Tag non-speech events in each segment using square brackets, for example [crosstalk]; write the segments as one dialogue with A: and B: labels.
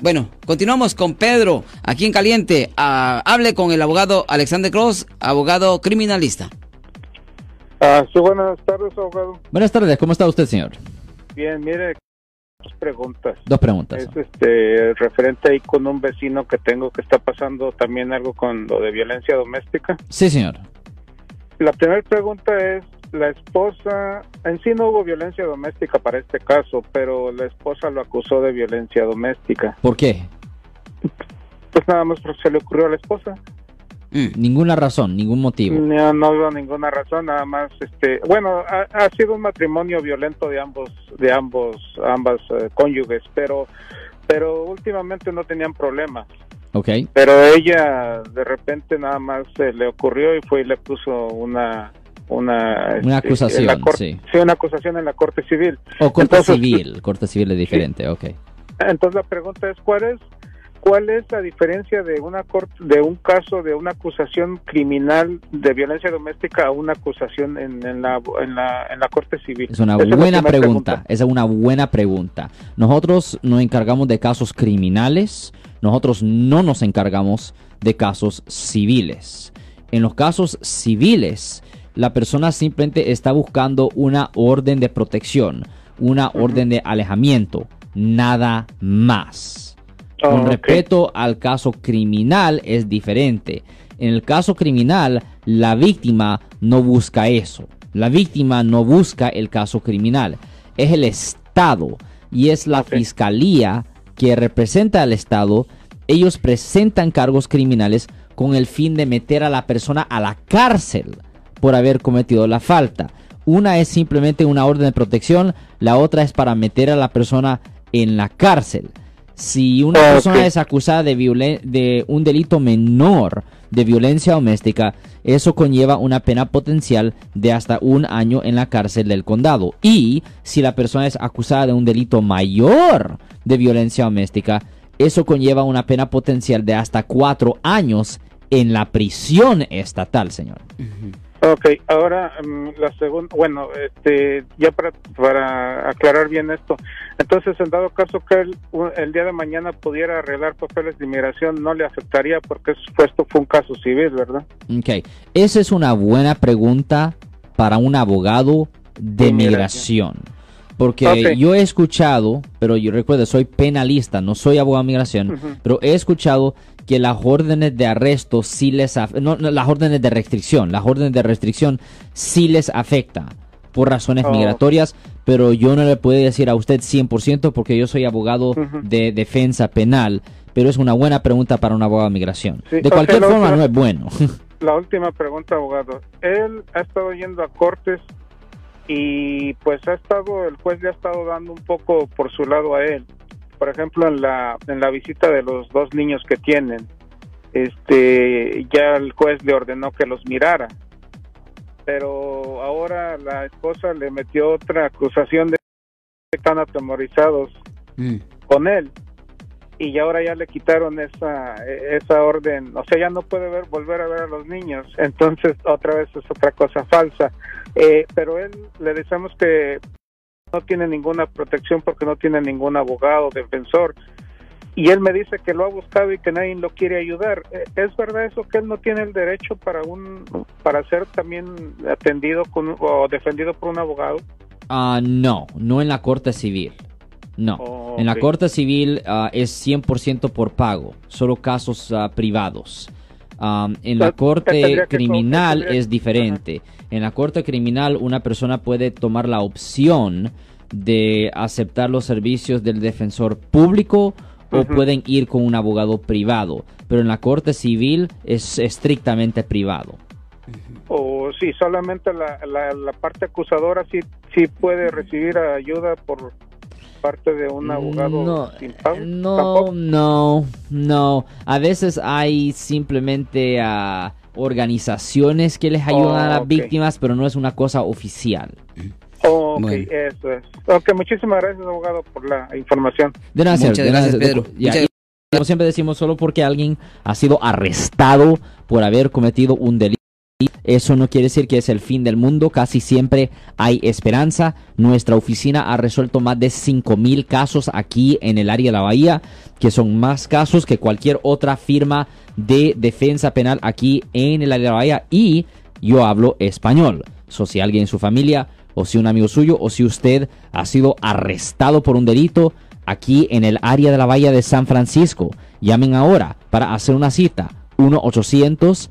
A: Bueno, continuamos con Pedro, aquí en Caliente. Ah, hable con el abogado Alexander Cross, abogado criminalista.
B: Ah, sí, buenas tardes, abogado.
C: Buenas tardes, ¿cómo está usted, señor?
B: Bien, mire, dos preguntas.
C: Dos preguntas.
B: Es este referente ahí con un vecino que tengo que está pasando también algo con lo de violencia doméstica.
C: Sí, señor.
B: La primera pregunta es, la esposa, en sí no hubo violencia doméstica para este caso, pero la esposa lo acusó de violencia doméstica.
C: ¿Por qué?
B: Pues nada más porque se le ocurrió a la esposa.
C: Mm. Ninguna razón, ningún motivo.
B: No, no hubo ninguna razón, nada más, este, bueno, ha, ha sido un matrimonio violento de ambos, de ambos, ambas eh, cónyuges, pero, pero últimamente no tenían problemas.
C: Ok.
B: Pero ella de repente nada más se le ocurrió y fue y le puso una una,
C: Una
B: este,
C: acusación,
B: en la cor-
C: sí.
B: una acusación en la corte civil.
C: O corte
B: Entonces-
C: civil, [laughs] corte civil es diferente, ok.
B: Entonces la pregunta es cuál es cuál es la diferencia de una cor- de un caso de una acusación criminal de violencia doméstica a una acusación en, en la en la en la corte civil.
C: Es una
B: Esa
C: buena pregunta, esa es una buena pregunta. Nosotros nos encargamos de casos criminales, nosotros no nos encargamos de casos civiles. En los casos civiles, la persona simplemente está buscando una orden de protección, una orden de alejamiento, nada más.
B: Oh,
C: Con respeto al caso criminal es diferente. En el caso criminal, la víctima no busca eso. La víctima no busca el caso criminal. Es el Estado y es la fiscalía que representa al Estado. Ellos presentan cargos criminales con el fin de meter a la persona a la cárcel por haber cometido la falta. Una es simplemente una orden de protección, la otra es para meter a la persona en la cárcel. Si una persona es acusada de, violen- de un delito menor de violencia doméstica, eso conlleva una pena potencial de hasta un año en la cárcel del condado. Y si la persona es acusada de un delito mayor de violencia doméstica, eso conlleva una pena potencial de hasta cuatro años en la prisión estatal, señor.
B: Ok, ahora mm, la segunda, bueno, este, ya para, para aclarar bien esto, entonces en dado caso que él u- el día de mañana pudiera arreglar papeles de inmigración, no le afectaría porque es- esto fue un caso civil, ¿verdad?
C: Ok, esa es una buena pregunta para un abogado de migración. Porque
B: Ok.
C: yo he escuchado, pero yo recuerdo, soy penalista, no soy abogado de migración,
B: Ujú.
C: pero he escuchado que las órdenes de arresto sí les no, no, las órdenes de restricción, las órdenes de restricción sí les afecta por razones
B: Oh.
C: migratorias, pero yo no le puedo decir a usted 100% porque yo soy abogado de defensa penal, pero es una buena pregunta para un abogado de migración.
B: Sí,
C: de cualquier forma
B: última-
C: no es bueno. [laughs]
B: La última pregunta, abogado. Él ha estado yendo a cortes y pues ha estado, el juez le ha estado dando un poco por su lado a él. Por ejemplo, en la, en la visita de los dos niños que tienen, este, ya el juez le ordenó que los mirara. Pero ahora la esposa le metió otra acusación de que están atemorizados
A: Mm.
B: con él y ahora ya le quitaron esa esa orden, o sea, ya no puede ver volver a ver a los niños, entonces otra vez es otra cosa falsa. Eh, pero él le decimos que no tiene ninguna protección porque no tiene ningún abogado, defensor. Y él me dice que lo ha buscado y que nadie lo quiere ayudar. Eh, ¿Es verdad eso que él no tiene el derecho para un para ser también atendido con, o defendido por un abogado?
C: Ah, no, no en la corte civil. No.
B: Oh,
C: En la corte civil ah, es 100% por pago, solo casos ah, privados. Am, en la corte criminal es diferente. En la corte criminal una persona puede tomar la opción de aceptar los servicios del defensor público o pueden ir con un abogado privado. Pero en la corte civil es estrictamente privado.
B: O sí, solamente la, la, la parte acusadora sí, sí puede recibir ayuda por parte de un abogado
C: No,
B: sin pago.
C: no,
B: ¿Tampoco?
C: no, no. A veces hay simplemente ah, organizaciones que les ayudan a las
B: Oh,
C: víctimas, pero no es una cosa oficial.
B: Oh, ok,
A: Bueno.
B: eso es. Ok, muchísimas gracias, abogado, por la información.
C: De nada,
A: Muchas gracias. Pedro.
C: Ya,
A: Muchas
C: como siempre decimos, solo porque alguien ha sido arrestado por haber cometido un delito.
D: Eso no quiere decir que es el fin del mundo, casi siempre hay esperanza. Nuestra oficina ha resuelto más de 5.000 casos aquí en el área de la Bahía, que son más casos que cualquier otra firma de defensa penal aquí en el área de la Bahía. Y yo hablo español. So, si alguien en su familia, o si un amigo suyo, o si usted ha sido arrestado por un delito aquí en el área de la Bahía de San Francisco, llamen ahora para hacer una cita. 1 800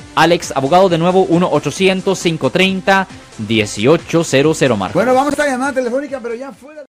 C: Alex, abogado de nuevo, 1-800-530-1800, Marco.
E: Bueno, vamos a llamada telefónica, pero ya fuera.